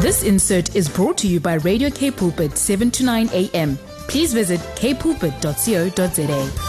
This insert is brought to you by Radio K Pulpit 7 to 9 a.m. Please visit kpulpit.co.za.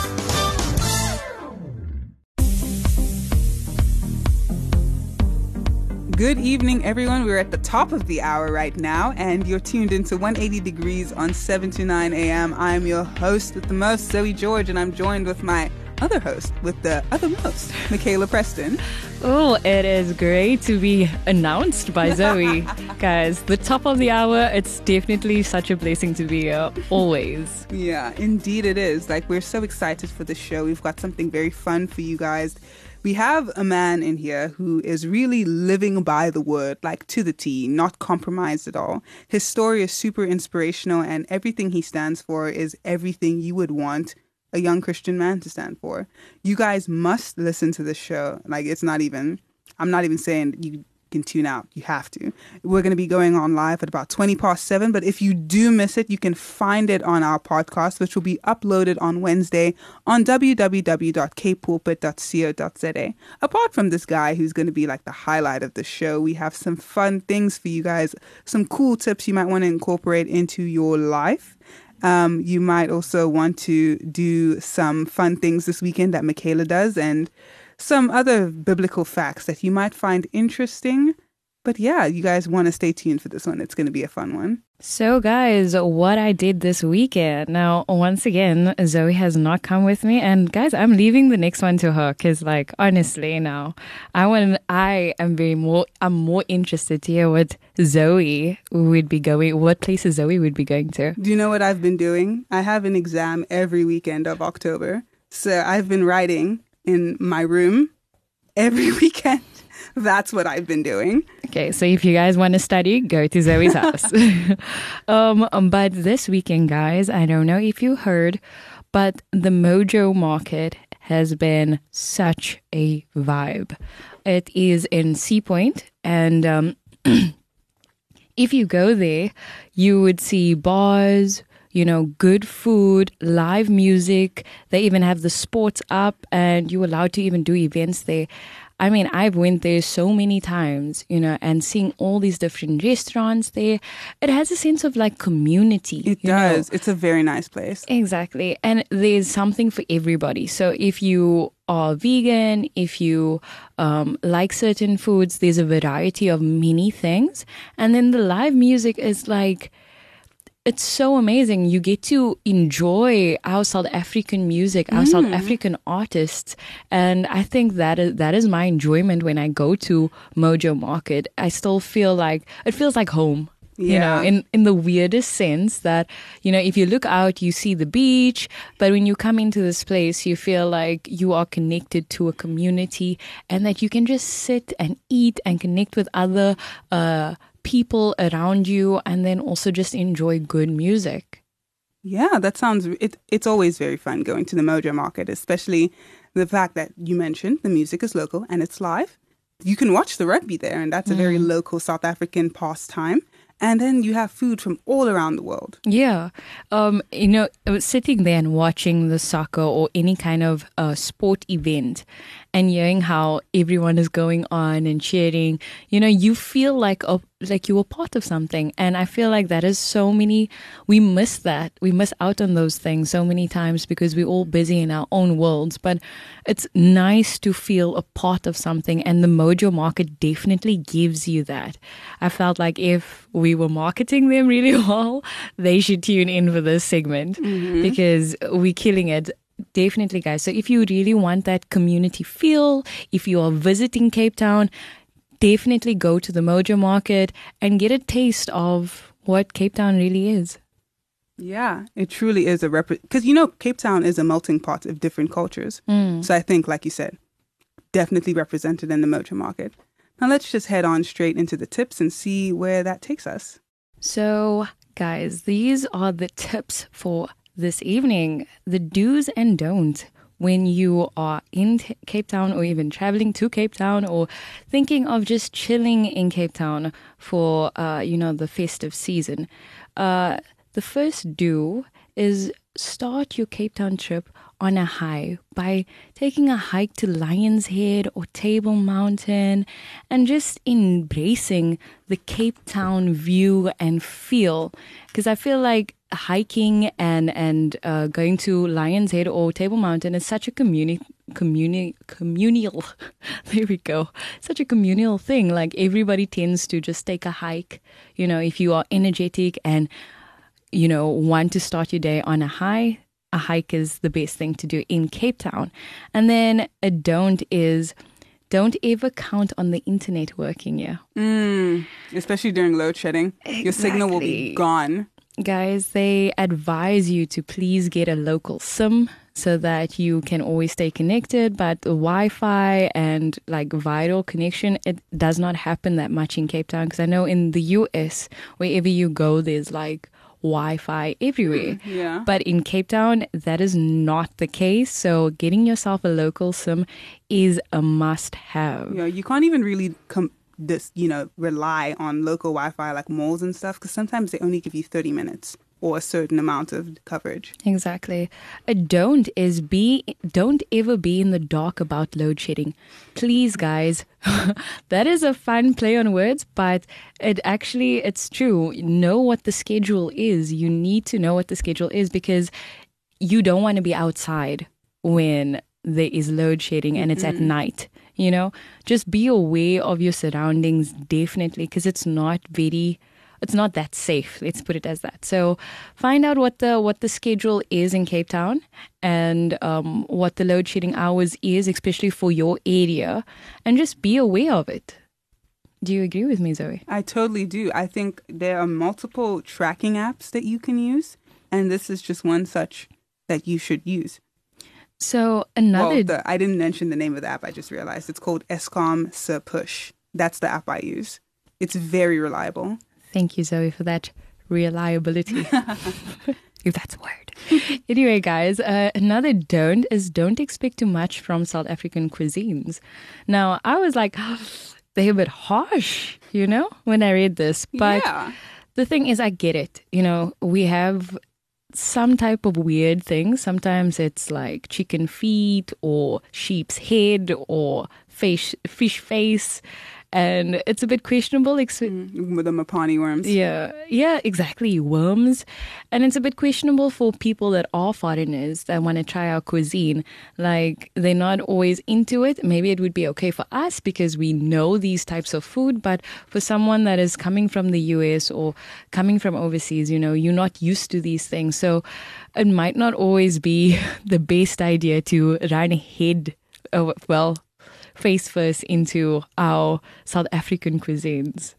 Good evening, everyone. We're at the top of the hour right now, and you're tuned into 180 Degrees on 7 to 9 a.m. I'm your host with the most, Zoe George, and I'm joined with my other host with the other most, Michaela Preston. Oh, it is great to be announced by Zoe. Guys, the top of the hour, it's definitely such a blessing to be here, always. Yeah, indeed it is. Like, we're so excited for the show. We've got something very fun for you guys we have a man in here who is really living by the word, like to the T, not compromised at all. His story is super inspirational, and everything he stands for is everything you would want a young Christian man to stand for. You guys must listen to this show. Like, it's not even, I'm not even saying you can tune out. You have to. We're going to be going on live at about 20 past 7. But if you do miss it, you can find it on our podcast, which will be uploaded on Wednesday on www.kpulpit.co.za. Apart from this guy who's going to be like the highlight of the show, we have some fun things for you guys, some cool tips you might want to incorporate into your life. Um, you might also want to do some fun things this weekend that Michaela does. And some other biblical facts that you might find interesting. But yeah, you guys want to stay tuned for this one. It's going to be a fun one. So, guys, what I did this weekend. Now, once again, Zoe has not come with me, and guys, I'm leaving the next one to her because, like, honestly, now I want. I am very more. I'm more interested to hear what Zoe would be going. What places Zoe would be going to. Do you know what I've been doing? I have an exam every weekend of October, so I've been writing in my room every weekend. That's what I've been doing. Okay, so if you guys want to study, go to Zoe's house. um, but this weekend, guys, I don't know if you heard, but the Mojo Market has been such a vibe. It is in Sea Point, and um, if you go there, you would see bars, you know, good food, live music. They even have the sports up and you're allowed to even do events there. I mean, I've went there so many times, you know, and seeing all these different restaurants there, it has a sense of like community. It does. Know? It's a very nice place. Exactly. And there's something for everybody. So if you are vegan, if you um, like certain foods, there's a variety of many things. And then the live music is like, it's so amazing. You get to enjoy our South African music, our mm. South African artists, and I think that is that is my enjoyment when I go to Mojo Market. I still feel like it feels like home. Yeah. You know, in, in the weirdest sense that, you know, if you look out, you see the beach, but when you come into this place, you feel like you are connected to a community and that you can just sit and eat and connect with other, uh, people around you and then also just enjoy good music. Yeah, that sounds it, it's always very fun going to the Mojo market, especially the fact that you mentioned the music is local and it's live. You can watch the rugby there and that's a very mm. local South African pastime and then you have food from all around the world. Yeah. Um, you know, sitting there and watching the soccer or any kind of uh, sport event and hearing how everyone is going on and cheering, you know, you feel like a, like you were part of something. And I feel like that is so many, we miss that. We miss out on those things so many times because we're all busy in our own worlds. But it's nice to feel a part of something. And the Mojo market definitely gives you that. I felt like if we were marketing them really well, they should tune in for this segment mm-hmm. because we're killing it definitely, guys. So if you really want that community feel, if you are visiting Cape Town, definitely go to the Mojo Market and get a taste of what Cape Town really is. Yeah, it truly is a rep. Because you know, Cape Town is a melting pot of different cultures. Mm. So I think, like you said, definitely represented in the Mojo Market. Now let's just head on straight into the tips and see where that takes us. So, guys, these are the tips for this evening the do's and don'ts when you are in T- Cape Town or even traveling to Cape Town or thinking of just chilling in Cape Town for, uh, you know, the festive season. Uh, the first do is start your Cape Town trip on a high by taking a hike to Lion's Head or Table Mountain and just embracing the Cape Town view and feel. Because I feel like hiking and and uh, going to Lion's Head or Table Mountain is such a community communi- communal there we go such a communal thing like everybody tends to just take a hike you know if you are energetic and you know want to start your day on a high a hike is the best thing to do in Cape Town and then a don't is don't ever count on the internet working yeah Mm, especially during load shedding. Your signal will be gone. Guys, they advise you to please get a local SIM so that you can always stay connected. But the Wi Fi and like vital connection, it does not happen that much in Cape Town because I know in the US, wherever you go, there's like Wi Fi everywhere. Hmm, yeah. But in Cape Town, that is not the case. So getting yourself a local SIM is a must have. Yeah, you can't even really com- this, you know, rely on local Wi-Fi like malls and stuff because sometimes they only give you 30 minutes or a certain amount of coverage. Exactly. A don't is be don't ever be in the dark about load shedding. Please guys. that is a fun play on words, but it actually it's true. Know what the schedule is. You need to know what the schedule is because you don't want to be outside when there is load shedding and it's at night. You know, just be aware of your surroundings definitely because it's not very it's not that safe let's put it as that so find out what the what the schedule is in cape town and um, what the load shedding hours is especially for your area and just be aware of it do you agree with me zoe I totally do. I think there are multiple tracking apps that you can use, and this is just one such that you should use. So another Well, the, I didn't mention the name of the app. I just realized it's called Eskom Se Push. That's the app I use. It's very reliable. Thank you, Zoe, for that reliability. if that's a word. anyway, guys, uh, another don't is don't expect too much from South African cuisines. Now, I was like, they're a bit harsh, you know, when I read this. But yeah. the thing is, I get it. You know, we have some type of weird thing. Sometimes it's like chicken feet or sheep's head or fish, fish face. And it's a bit questionable. ex- Mm, With the Mapani worms. yeah, yeah, exactly. Worms. And it's a bit questionable for people that are foreigners that want to try our cuisine. Like, they're not always into it. Maybe it would be okay for us because we know these types of food. But for someone that is coming from the US or coming from overseas, you know, you're not used to these things. So it might not always be the best idea to run head, oh, well, face first into our South African cuisines.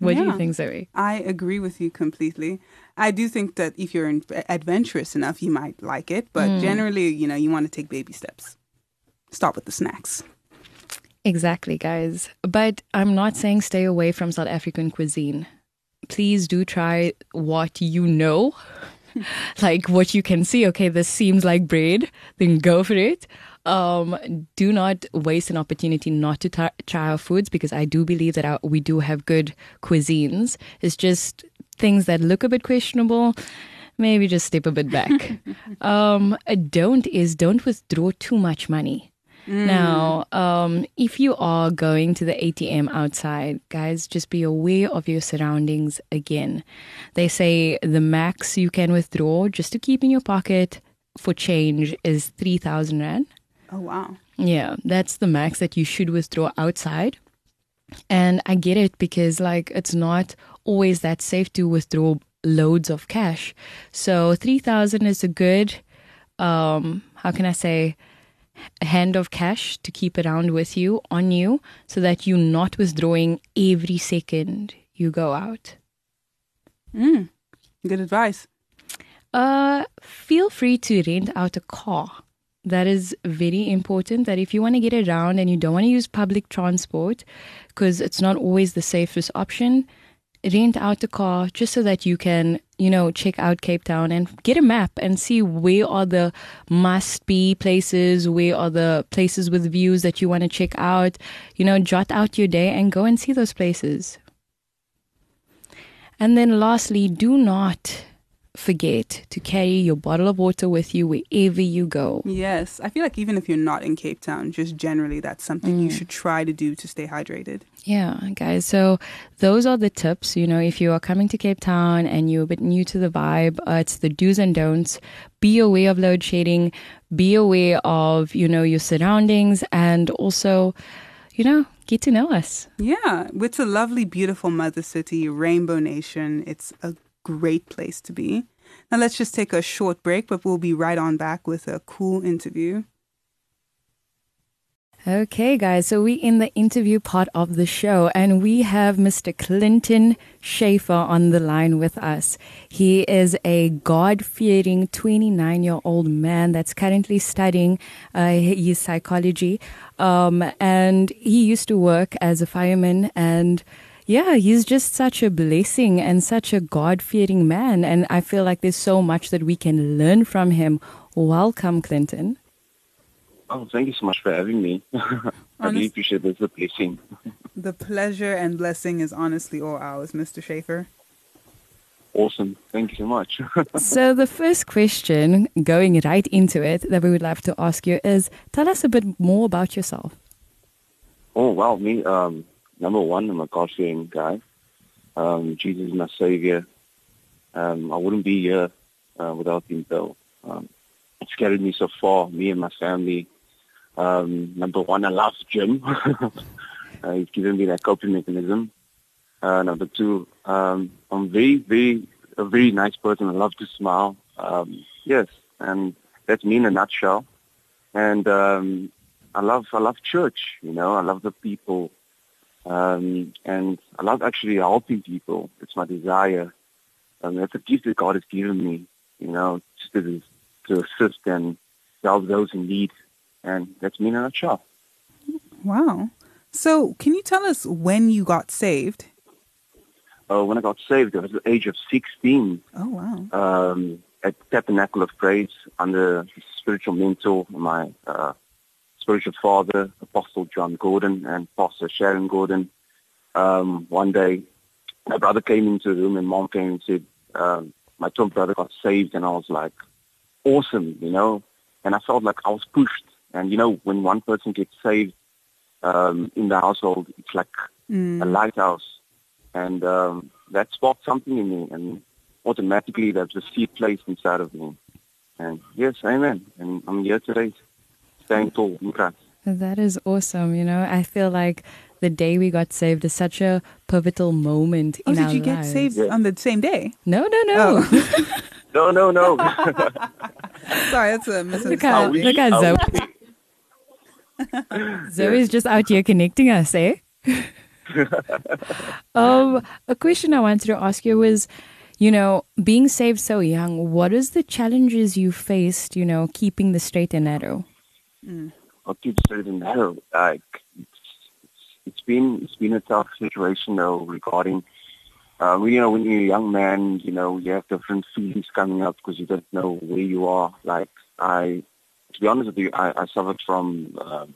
What do you think, Zoe? I agree with you completely. I do think that if you're in- adventurous enough, you might like it, but Hmm. generally, you know, you want to take baby steps. Start with the snacks. Exactly, guys. But I'm not saying stay away from South African cuisine. Please do try what you know, like what you can see. Okay, this seems like bread, then go for it. Um, do not waste an opportunity not to try try our foods because I do believe that our, we do have good cuisines. It's just things that look a bit questionable. Maybe just step a bit back. um, a don't is don't withdraw too much money. Now, um, if you are going to the ATM outside, guys, just be aware of your surroundings again. They say the max you can withdraw just to keep in your pocket for change is 3,000 Rand. Oh, wow. Yeah, that's the max that you should withdraw outside. And I get it because, like, it's not always that safe to withdraw loads of cash. So, 3,000 is a good, um, how can I say, hand of cash to keep around with you on you so that you're not withdrawing every second you go out. Mm, good advice. Uh, feel free to rent out a car. That is very important. That if you want to get around and you don't want to use public transport, because it's not always the safest option, rent out a car just so that you can, you know, check out Cape Town and get a map and see where are the must be places, where are the places with views that you want to check out. You know, jot out your day and go and see those places. And then lastly, do not forget to carry your bottle of water with you wherever you go. Yes, I feel like even if you're not in Cape Town, just generally that's something you should try to do to stay hydrated. Yeah, guys. So those are the tips. You know, if you are coming to Cape Town and you're a bit new to the vibe, uh, it's the do's and don'ts. Be aware of load shedding. Be aware of you know your surroundings, and also, you know, get to know us. Yeah, it's a lovely, beautiful mother city, Rainbow Nation. It's a great place to be. Now let's just take a short break, but we'll be right on back with a cool interview. Okay, guys. So we in the interview part of the show, and we have Mr. Clinton Schaefer on the line with us. He is a God-fearing 29-year-old man that's currently studying uh, his psychology, um, and he used to work as a fireman and. Yeah, he's just such a blessing and such a God fearing man. And I feel like there's so much that we can learn from him. Welcome, Clinton. Oh, thank you so much for having me. I really appreciate this. It's a blessing. The pleasure and blessing is honestly all ours, Mr. Schaefer. Awesome. Thank you so much. So, the first question, going right into it, that we would love to ask you is tell us a bit more about yourself. oh, wow. Me, um, number one, I'm a God-fearing guy. Um, Jesus is my savior. Um, I wouldn't be here uh, without him, though. Um, it's carried me so far, me and my family. Um, number one, I love gym. uh, he's given me that coping mechanism. Uh, number two, um, I'm very, very, a very nice person. I love to smile. Um, yes, and that's me in a nutshell. And um, I love, I love church. You know, I love the people, um, and I love actually helping people. It's my desire. Um, that's a gift that God has given me. You know, just to, to assist and help those in need. And that's me in a nutshell. Wow. So, can you tell us when you got saved? Uh, when I got saved, I was at the age of 16. Oh, wow. um, at Tabernacle of Praise under spiritual mentor, my uh, spiritual father, Apostle John Gordon and Pastor Sharon Gordon. Um, one day, my brother came into the room and mom came and said, um, my twin brother got saved and I was like, awesome, you know, and I felt like I was pushed. And, you know, when one person gets saved um, in the household, it's like a lighthouse. And um, that sparked something in me. And automatically there's a seed placed inside of me. And yes, amen. And I'm here today, staying tall in Christ. That is awesome. You know, I feel like the day we got saved is such a pivotal moment Oh, in did our you get saved Yeah. on the same day? No, no, no. Oh. No, no, no. Sorry, that's a look how, misunderstanding. look how I Zoe, wish. Zoe's just out here connecting us, eh? um, a question I wanted to ask you was, you know, being saved so young, what is the challenges you faced, you know, keeping the straight and narrow? I'll keep and narrow. Like it's, it's, it's been it's been a tough situation though regarding. Uh, you know, when you're a young man, you know, you have different feelings coming up because you don't know where you are. Like I, to be honest with you, I, I suffered from um,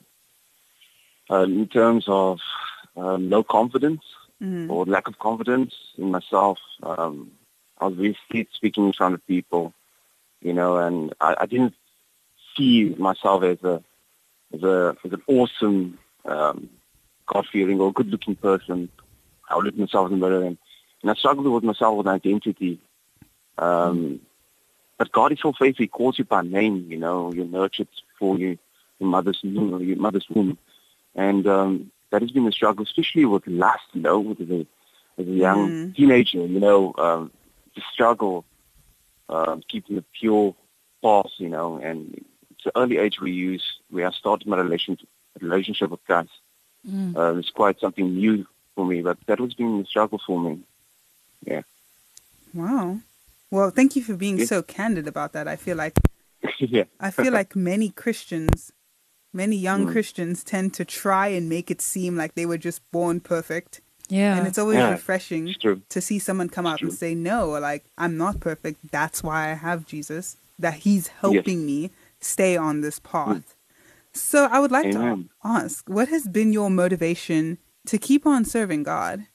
uh, in terms of um, low confidence or lack of confidence in myself. Um, I was scared speaking in front of people, you know, and I, I didn't see myself as a as a as an awesome um, God fearing or good looking person. I would look at myself in the mirror and, and I struggled with myself with identity. Um, but God is so faithful. He calls you by name. You know, you're nurtured for you, your mother's womb, your mother's womb, and um, that has been a struggle, especially with lust. You know, with a, as a young Mm. teenager, you know, um, the struggle um, keeping a pure path. You know, and it's an early age we use. We are starting my relationship relationship with Christ. Uh, it's quite something new for me, but that was been a struggle for me. Yeah. Wow. Well, thank you for being Yeah. so candid about that. I feel like yeah. I feel like many Christians, many young Mm. Christians tend to try and make it seem like they were just born perfect. Yeah. And it's always Yeah. refreshing It's to see someone come out and say, "No, like I'm not perfect. That's why I have Jesus. That he's helping me stay on this path." So, I would like to ask, what has been your motivation to keep on serving God?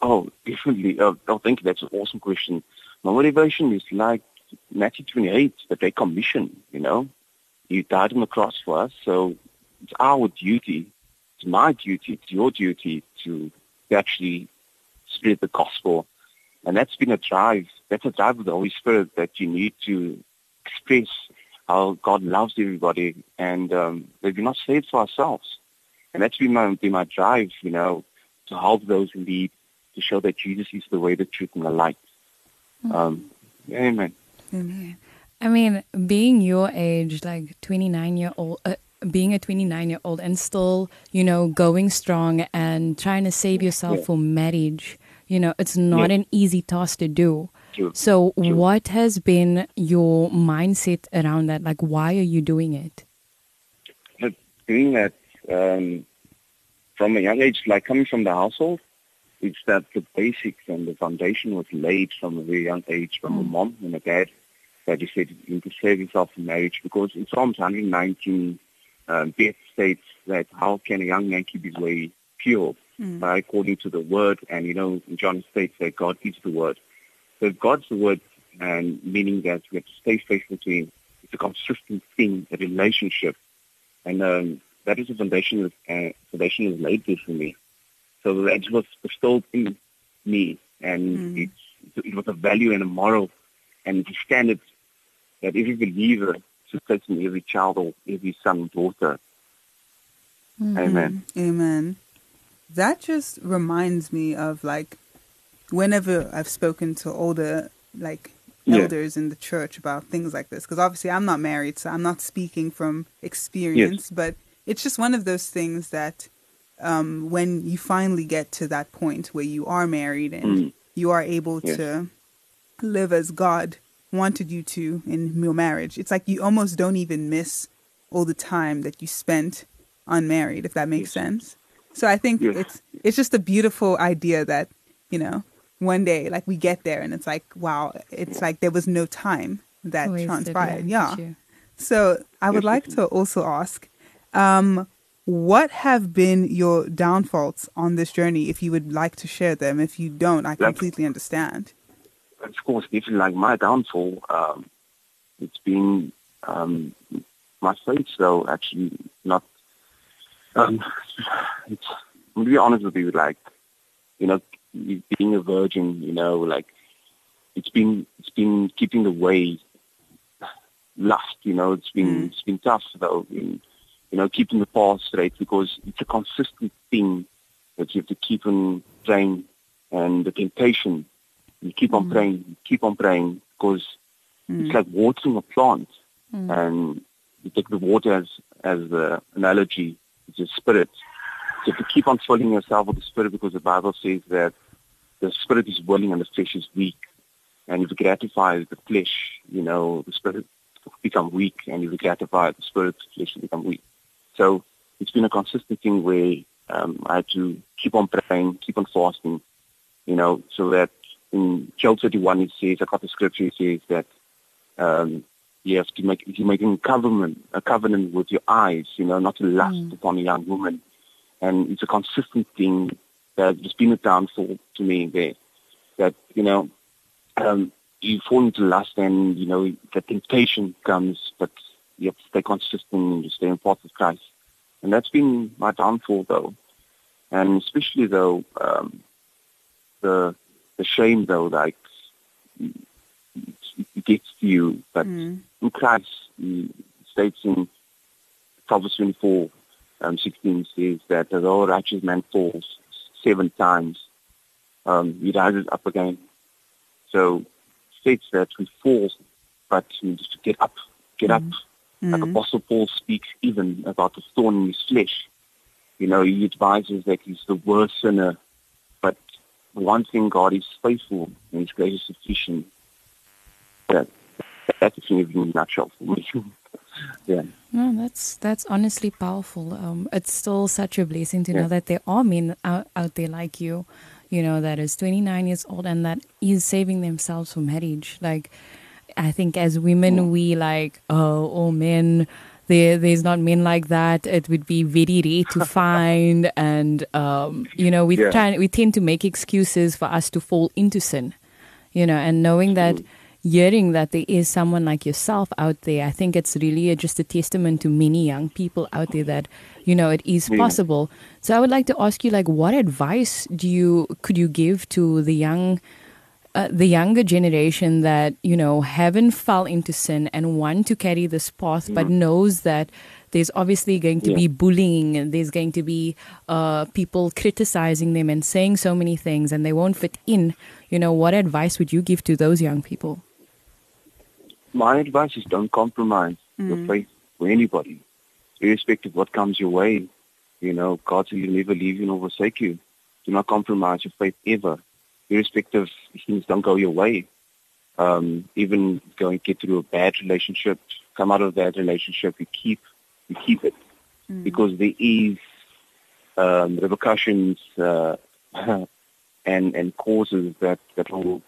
Oh, definitely. Uh, oh, thank you. That's an awesome question. My motivation is like Matthew 28, the Great Commission, you know. You died on the cross for us, so it's our duty, it's my duty, it's your duty to actually spread the gospel. And that's been a drive, that's a drive of the Holy Spirit that you need to express how God loves everybody and um, that we're not saved for ourselves. And that's been my, been my drive, you know, to help those in need, to show that Jesus is the way, the truth, and the light. Um, amen. Amen. I mean, being your age, like 29 year old, uh, being a 29 year old and still, you know, going strong and trying to save yourself Yeah. for marriage, you know, it's not Yeah. an easy task to do. So, what has been your mindset around that? Like, why are you doing it? But doing that um, from a young age, like coming from the household, it's that the basics and the foundation was laid from a very young age from a mom and a dad that you said you need to save yourself from marriage because in Psalms 119, um, Beth states that how can a young man keep his way pure by according to the word and you know John states that God is the word. So God's word and meaning that we have to stay faithful to him. It's a consistent thing, a relationship. And um, that is the foundation that uh, foundation is laid there for me. So that was bestowed in me, and it's, it was a value and a moral and a standard that every believer should place in every child or every son and daughter. Amen. Amen. That just reminds me of like whenever I've spoken to older like Yeah. elders in the church about things like this because obviously I'm not married so I'm not speaking from experience but it's just one of those things that um, when you finally get to that point where you are married and Mm. you are able Yes. to live as God wanted you to in your marriage it's like you almost don't even miss all the time that you spent unmarried if that makes Yes. sense so I think Yes. it's it's just a beautiful idea that you know one day like we get there and it's like wow it's like there was no time that Wasted transpired. life, yeah. so I would like to also ask um what have been your downfalls on this journey? If you would like to share them. If you don't I Like- completely understand. Of course, definitely like my downfall, um, it's been um, my faith, though, actually not. Um, it's, I'm gonna be honest with you, like, you know, being a virgin, you know, like, it's been, it's been keeping the way lust, you know, it's been, Mm. it's been tough, though, in, you know, keeping the path straight because it's a consistent thing that you have to keep on praying and the temptation you keep on mm. praying, you keep on praying because it's mm. like watering a plant. Mm. And you take the water as as the analogy, it's a spirit. So you have to keep on filling yourself with the spirit because the Bible says that the spirit is willing and the flesh is weak. And if you gratify the flesh, you know, the spirit become weak. And if you gratify the spirit, the flesh will become weak. So it's been a consistent thing where um, I had to keep on praying, keep on fasting, you know, so that in Job 31 it says, I got the scripture, it says that um, you have to make, you're making a covenant, a covenant with your eyes, you know, not to lust upon a young woman. And it's a consistent thing that has been a downfall to me there, that, you know, um, you fall into lust and, you know, the temptation comes, but you have to stay consistent and you stay in part with Christ. And that's been my downfall though. And especially though, um, the, the shame though, like, it, gets to you, but Mm. in Christ, he states in Proverbs 24, um, 16 says that a righteous man falls seven times, um, he rises up again. So states that we fall, but we need to get up, get up. Like Apostle Paul speaks even about the thorn in his flesh. You know, he advises that he's the worst sinner, but one thing God is faithful and his grace is sufficient. That, that's the thing in a nutshell for me. yeah. No, that's that's honestly powerful. Um, it's still such a blessing to know that there are men out, out there like you, you know, that is 29 years old and that is saving themselves for marriage. Like, I think as women, we like, oh, all men. There, there's not men like that. It would be very rare to find, and um, you know, we Yeah. try, we tend to make excuses for us to fall into sin you know, and knowing that, hearing that there is someone like yourself out there, I think it's really a, just a testament to many young people out there that, you know, it is possible. So I would like to ask you, like, what advice do you could you give to the young? Uh, the younger generation that you know haven't fell into sin and want to carry this path but knows that there's obviously going to Yeah. be bullying and there's going to be uh, people criticizing them and saying so many things and they won't fit in you know what advice would you give to those young people My advice is don't compromise your faith for anybody, irrespective of what comes your way. You know, God he'll never leave you nor forsake you. Do not compromise your faith ever, irrespective if things don't go your way. Um, even going get through a bad relationship, come out of that relationship, you keep you keep it because there is um, repercussions uh, and and causes that that will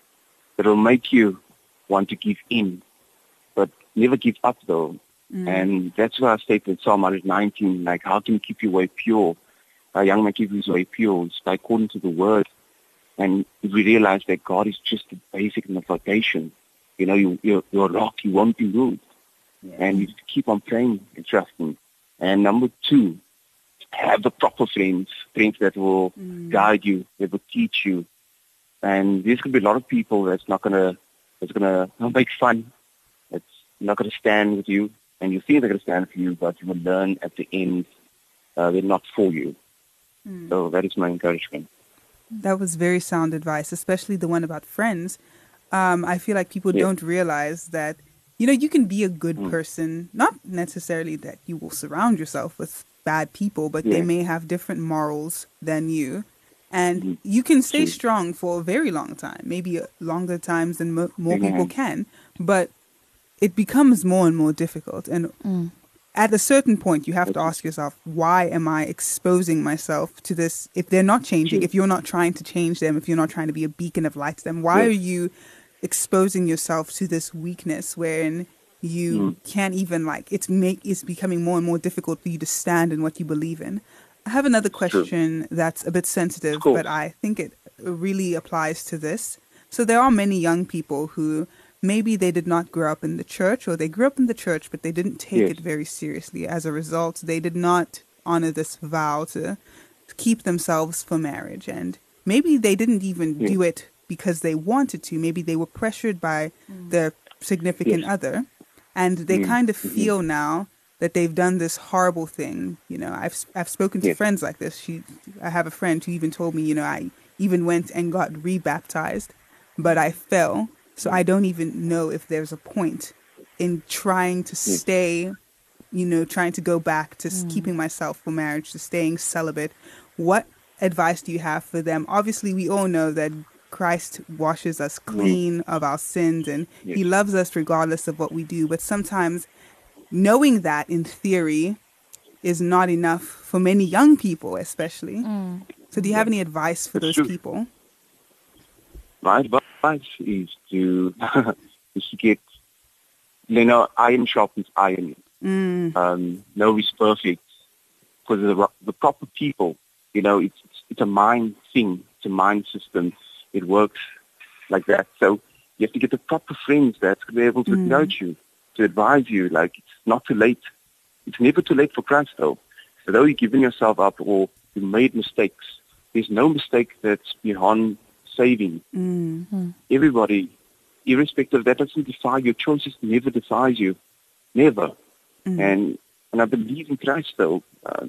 that will make you want to give in never give up though. Mm. And that's why I stated Psalm 119, like, how can you keep your way pure? A young man keep his way pure. It's by according to the word. And we realize that God is just the basic and the foundation, you know, you, you're, you're a rock, you won't be moved. And you keep on praying and trusting. And number two, have the proper friends, friends that will mm. guide you, that will teach you. And there's going to be a lot of people that's not going to, that's going to make fun not going to stand with you, and you think they're going to stand for you, but you will learn at the end uh, they're not for you. So that is my encouragement. That was very sound advice, especially the one about friends. Um, I feel like people Yeah. don't realize that, you know, you can be a good person, not necessarily that you will surround yourself with bad people, but they may have different morals than you. And you can stay True. strong for a very long time, maybe longer times than mo- more people can, but it becomes more and more difficult. And mm. at a certain point, you have to ask yourself, why am I exposing myself to this? If they're not changing, if you're not trying to change them, if you're not trying to be a beacon of light to them, why are you exposing yourself to this weakness wherein you mm. can't even like it's make it's becoming more and more difficult for you to stand in what you believe in. I have another question that's a bit sensitive, Cool. but I think it really applies to this. So there are many young people who maybe they did not grow up in the church or they grew up in the church but they didn't take Yes. it very seriously. As a result, they did not honor this vow to keep themselves for marriage and maybe they didn't even Yeah. do it because they wanted to. Maybe they were pressured by their significant Yes. other and they Mm. kind of feel now that they've done this horrible thing. You know, I've I've spoken to Yes. friends like this. She, I have a friend who even told me, you know, I even went and got rebaptized, but I fell. So I don't even know if there's a point in trying to stay, you know, trying to go back to s mm. keeping myself for marriage, to staying celibate. What advice do you have for them? Obviously, we all know that Christ washes us mm. clean of our sins and Yes. he loves us regardless of what we do. But sometimes knowing that in theory is not enough for many young people, especially. Mm. So, do you have any advice for those people? My advice is to is to get you know iron sharpens iron. Mm, Um, nobody's perfect because the the proper people. You know, it's it's, it's a mind thing. It's a mind system. It works like that. So you have to get the proper friends that's going to be able to Mm. coach you, to advise you. Like it's not too late. It's never too late for Christ, though. Although you've given yourself up or you made mistakes, there's no mistake that's beyond saving. mm, Everybody, irrespective, that doesn't define your choices. Never defines you, never. mm. And and I believe in Christ, though. Um,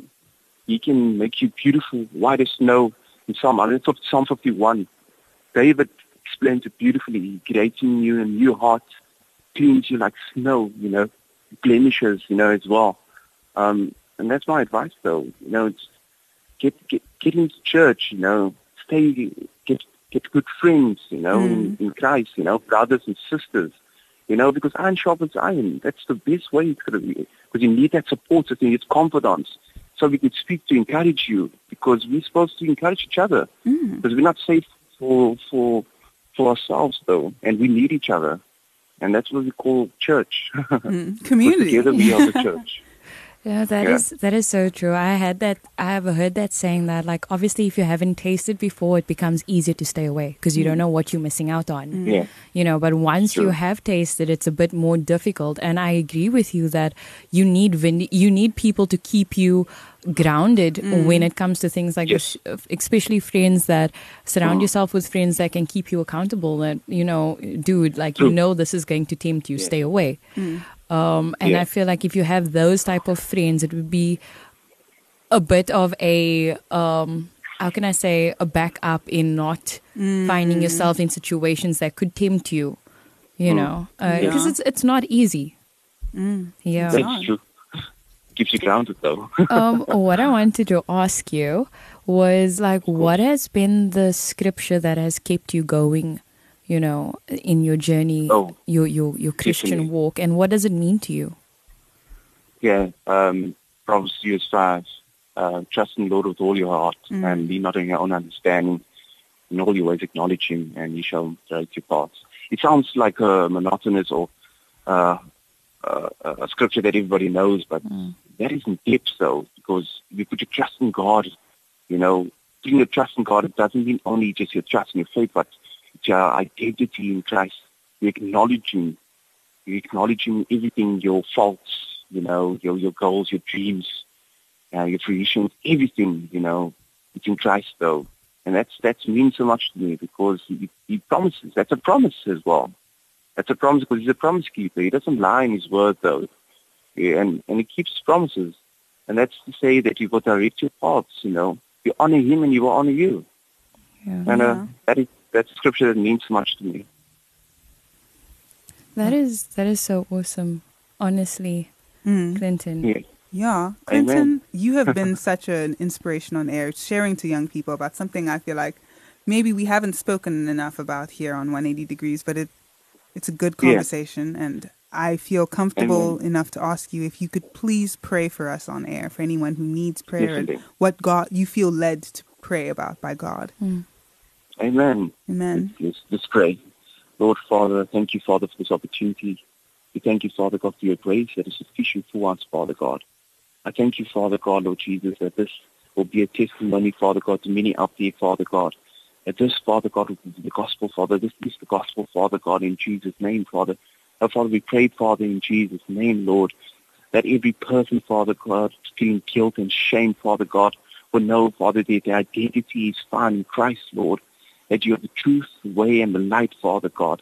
he can make you beautiful, white as snow. In Psalm, I thought Psalm 51, David explains it beautifully. He creates in you a new heart, cleans you like snow, you know, blemishes, you know, as well. Um, and that's my advice, though. You know, it's get get get into church, you know, stay, get good friends, you know, in, in Christ, you know, brothers and sisters, you know, because iron sharpens iron. That's the best way it's going to be. Because you need that support, you need confidence, so we can speak to encourage you. Because we're supposed to encourage each other. Mm. Because we're not safe for for for ourselves, though, and we need each other, and that's what we call church. Mm. Community. Together we are the church. Yeah, that Yeah. is that is so true. I had that. I have heard that saying that like obviously if you haven't tasted before, it becomes easier to stay away because you don't mm. know what you're missing out on. Mm. Yeah. You know, but once you have tasted, it's a bit more difficult. And I agree with you that you need vin- you need people to keep you grounded mm. when it comes to things like Yes. this, especially friends that surround yourself with friends that can keep you accountable. That you know, dude, like you know, this is going to tempt you. Yeah. Stay away. Um, and Yeah. I feel like if you have those type of friends, it would be a bit of a um, how can I say a backup in not finding yourself in situations that could tempt you. You know, because Yeah. it's it's not easy. Yeah. That's true. Keeps you grounded though. um, what I wanted to ask you was like, what has been the scripture that has kept you going? You know, in your journey, Oh, your your your Christian definitely. walk, and what does it mean to you? yeah. Um, Proverbs 2 5. Uh, trust in the Lord with all your heart and lean not on your own understanding. In all your ways acknowledge him and he shall direct your paths. It sounds like a monotonous or uh, uh, a scripture that everybody knows, but that isn't deep though, because you put your trust in God, you know, putting your trust in God, it doesn't mean only just your trust in your faith, but it's your identity in Christ. You acknowledge Him. You acknowledge Him everything, your faults, you know, your your goals, your dreams, uh, your fruitions, everything, you know, it's in Christ though. And that's that's means so much to me because he, he promises. That's a promise as well. That's a promise because he's a promise keeper. He doesn't lie in his word though. Yeah, and, and he keeps his promises. And that's to say that you will direct your paths, you know. You honor him and he will honor you. Yeah. And uh, Yeah. that is that's a scripture that means so much to me. That is that is so awesome. Honestly, Mm. Clinton. Yeah. Yeah, Amen. Clinton, you have been such an inspiration on air, sharing to young people about something I feel like maybe we haven't spoken enough about here on 180 Degrees, but it it's a good Yeah. conversation, and I feel comfortable enough to ask you if you could please pray for us on air for anyone who needs prayer and what God you feel led to pray about by God. Amen. Amen. Let's, let's pray. Lord Father, thank you, Father, for this opportunity. We thank you, Father God, for your grace that is sufficient for us, Father God. I thank you, Father God, Lord Jesus, that this will be a testimony, Father God, to many out there, Father God. That this, Father God, will be the gospel, Father. This is the gospel, Father God, in Jesus' name, Father. Oh, Father, we pray, Father, in Jesus' name, Lord, that every person, Father God, feeling guilt and shame, Father God, will know, Father, that their identity is found in Christ, Lord, that you are the truth, the way, and the light, Father God.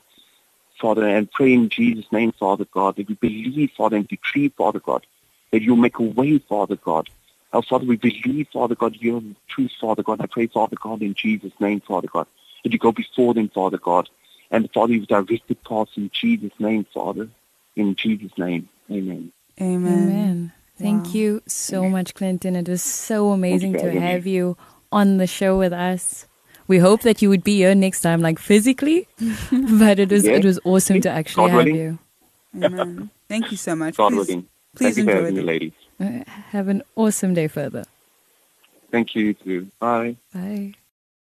Father, and pray in Jesus' name, Father God, that we believe, Father, and decree, Father God, that you'll make a way, Father God. Oh, Father, we believe, Father God, you're the truth, Father God. I pray, Father God, in Jesus' name, Father God, that you go before them, Father God. And, Father, you've directed paths in Jesus' name, Father. In Jesus' name, amen. Amen. Amen. Thank Wow. you so much, Clinton. It was so amazing to having me. have you on the show with us. We hope that you would be here next time, like physically, but it was Yeah. it was awesome to actually God have willing. you. Amen. Thank you so much. God please, willing. please Thank enjoy having me, the ladies. Uh, Have an awesome day further. Thank you, too. Bye. Bye.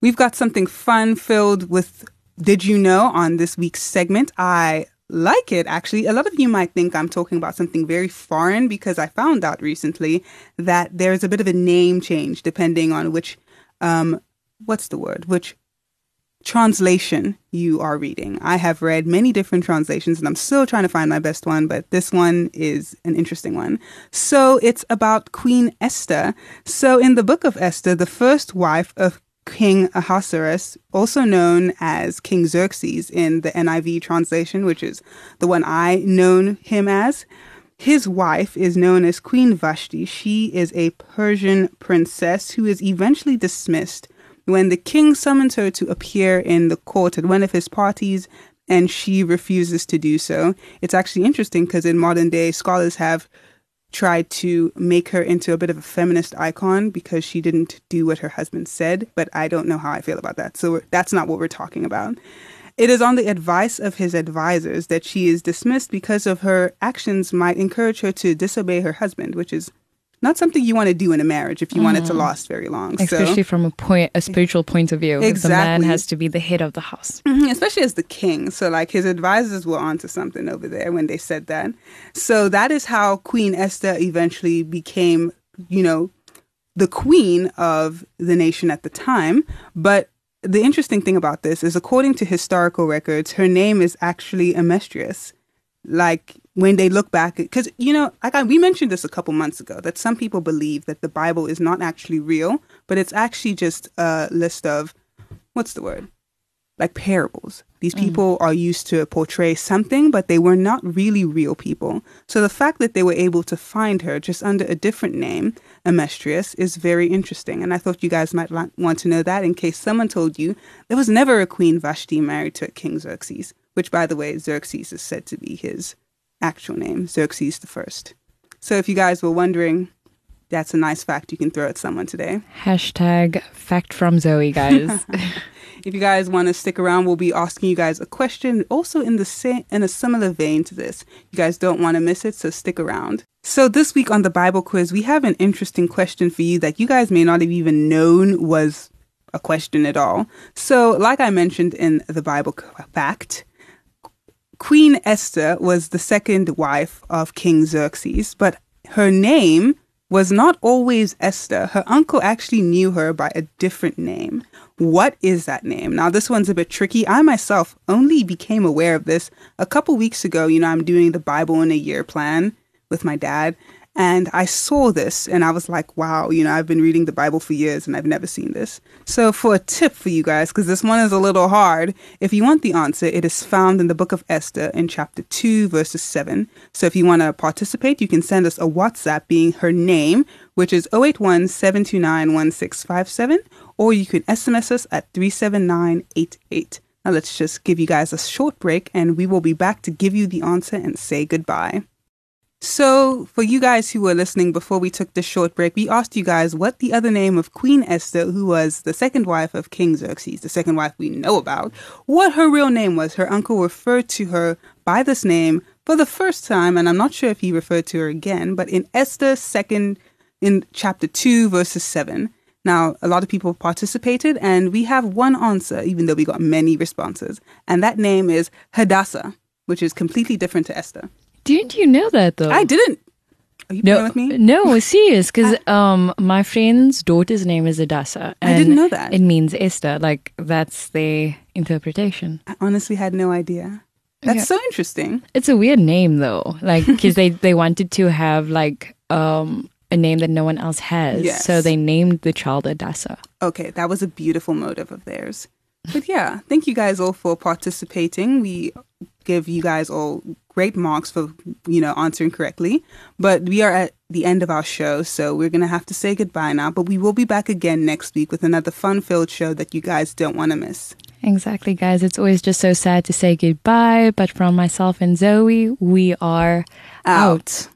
We've got something fun filled with Did You Know on this week's segment. I like it actually. A lot of you might think I'm talking about something very foreign because I found out recently that there's a bit of a name change depending on which, um, what's the word? Which translation you are reading. I have read many different translations and I'm still trying to find my best one, but this one is an interesting one. So it's about Queen Esther. So in the book of Esther, the first wife of King Ahasuerus, also known as King Xerxes in the NIV translation, which is the one I known him as, his wife is known as Queen Vashti. She is a Persian princess who is eventually dismissed when the king summons her to appear in the court at one of his parties and she refuses to do so. It's actually interesting because in modern day, scholars have tried to make her into a bit of a feminist icon because she didn't do what her husband said, but I don't know how I feel about that. So that's not what we're talking about. It is on the advice of his advisors that she is dismissed because of her actions might encourage her to disobey her husband, which is not something you want to do in a marriage if you want it to last very long. Especially so, from a point, a spiritual point of view. If The man Exactly. has to be the head of the house. Mhm, especially as the king. So, like, his advisors were onto something over there when they said that. So, that is how Queen Esther eventually became, you know, the queen of the nation at the time. But the interesting thing about this is, according to historical records, her name is actually Amestrius. Like when they look back, because you know, like I, we mentioned this a couple months ago, that some people believe that the Bible is not actually real, but it's actually just a list of what's the word? like parables. These mm. people are used to portray something, but they were not really real people. So the fact that they were able to find her just under a different name, Amestrius, is very interesting. And I thought you guys might li- want to know that in case someone told you there was never a Queen Vashti married to a King Xerxes, which, by the way, Xerxes is said to be his actual name, Xerxes the First. So if you guys were wondering, that's a nice fact you can throw at someone today. Hashtag fact from Zoe, guys. If you guys want to stick around, we'll be asking you guys a question also in the same in a similar vein to this. You guys don't want to miss it, so stick around. So this week on the Bible quiz, we have an interesting question for you that you guys may not have even known was a question at all. So, like I mentioned in the Bible fact, Queen Esther was the second wife of King Xerxes, but her name was not always Esther. Her uncle actually knew her by a different name. What is that name? Now, this one's a bit tricky. I myself only became aware of this a couple weeks ago. You know, I'm doing the Bible in a year plan with my dad, and I saw this and I was like, wow, you know, I've been reading the Bible for years and I've never seen this. So, for a tip for you guys, because this one is a little hard, if you want the answer, it is found in the book of Esther in chapter 2, verses 7. So, if you want to participate, you can send us a WhatsApp being her name, which is 081 729 1657, or you can SMS us at 37988. Now, let's just give you guys a short break and we will be back to give you the answer and say goodbye. So, for you guys who were listening before we took this short break, we asked you guys what the other name of Queen Esther, who was the second wife of King Xerxes, the second wife we know about, what her real name was. Her uncle referred to her by this name for the first time, and I'm not sure if he referred to her again, but in Esther second in chapter 2, verses 7. Now, a lot of people participated, and we have one answer, even though we got many responses, and that name is Hadassah, which is completely different to Esther. Didn't you know that though? I didn't. Are you playing No, with me? no, serious. Because um, my friend's daughter's name is Adasa. I didn't know that. It means Esther. Like that's the interpretation. I honestly had no idea. That's Yeah. so interesting. It's a weird name though. Like because they they wanted to have like um a name that no one else has. Yes. So they named the child Adasa. Okay, that was a beautiful motive of theirs. But yeah, thank you guys all for participating. We give you guys all great marks for, you know, answering correctly. But we are at the end of our show, so we're going to have to say goodbye now. But we will be back again next week with another fun filled show that you guys don't want to miss. Exactly, guys. It's always just so sad to say goodbye, but from myself and Zoe, we are out.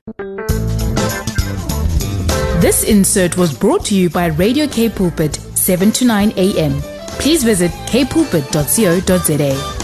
This insert was brought to you by Radio K Pulpit, 7 to 9 a.m. Please visit kpulpit.co.za.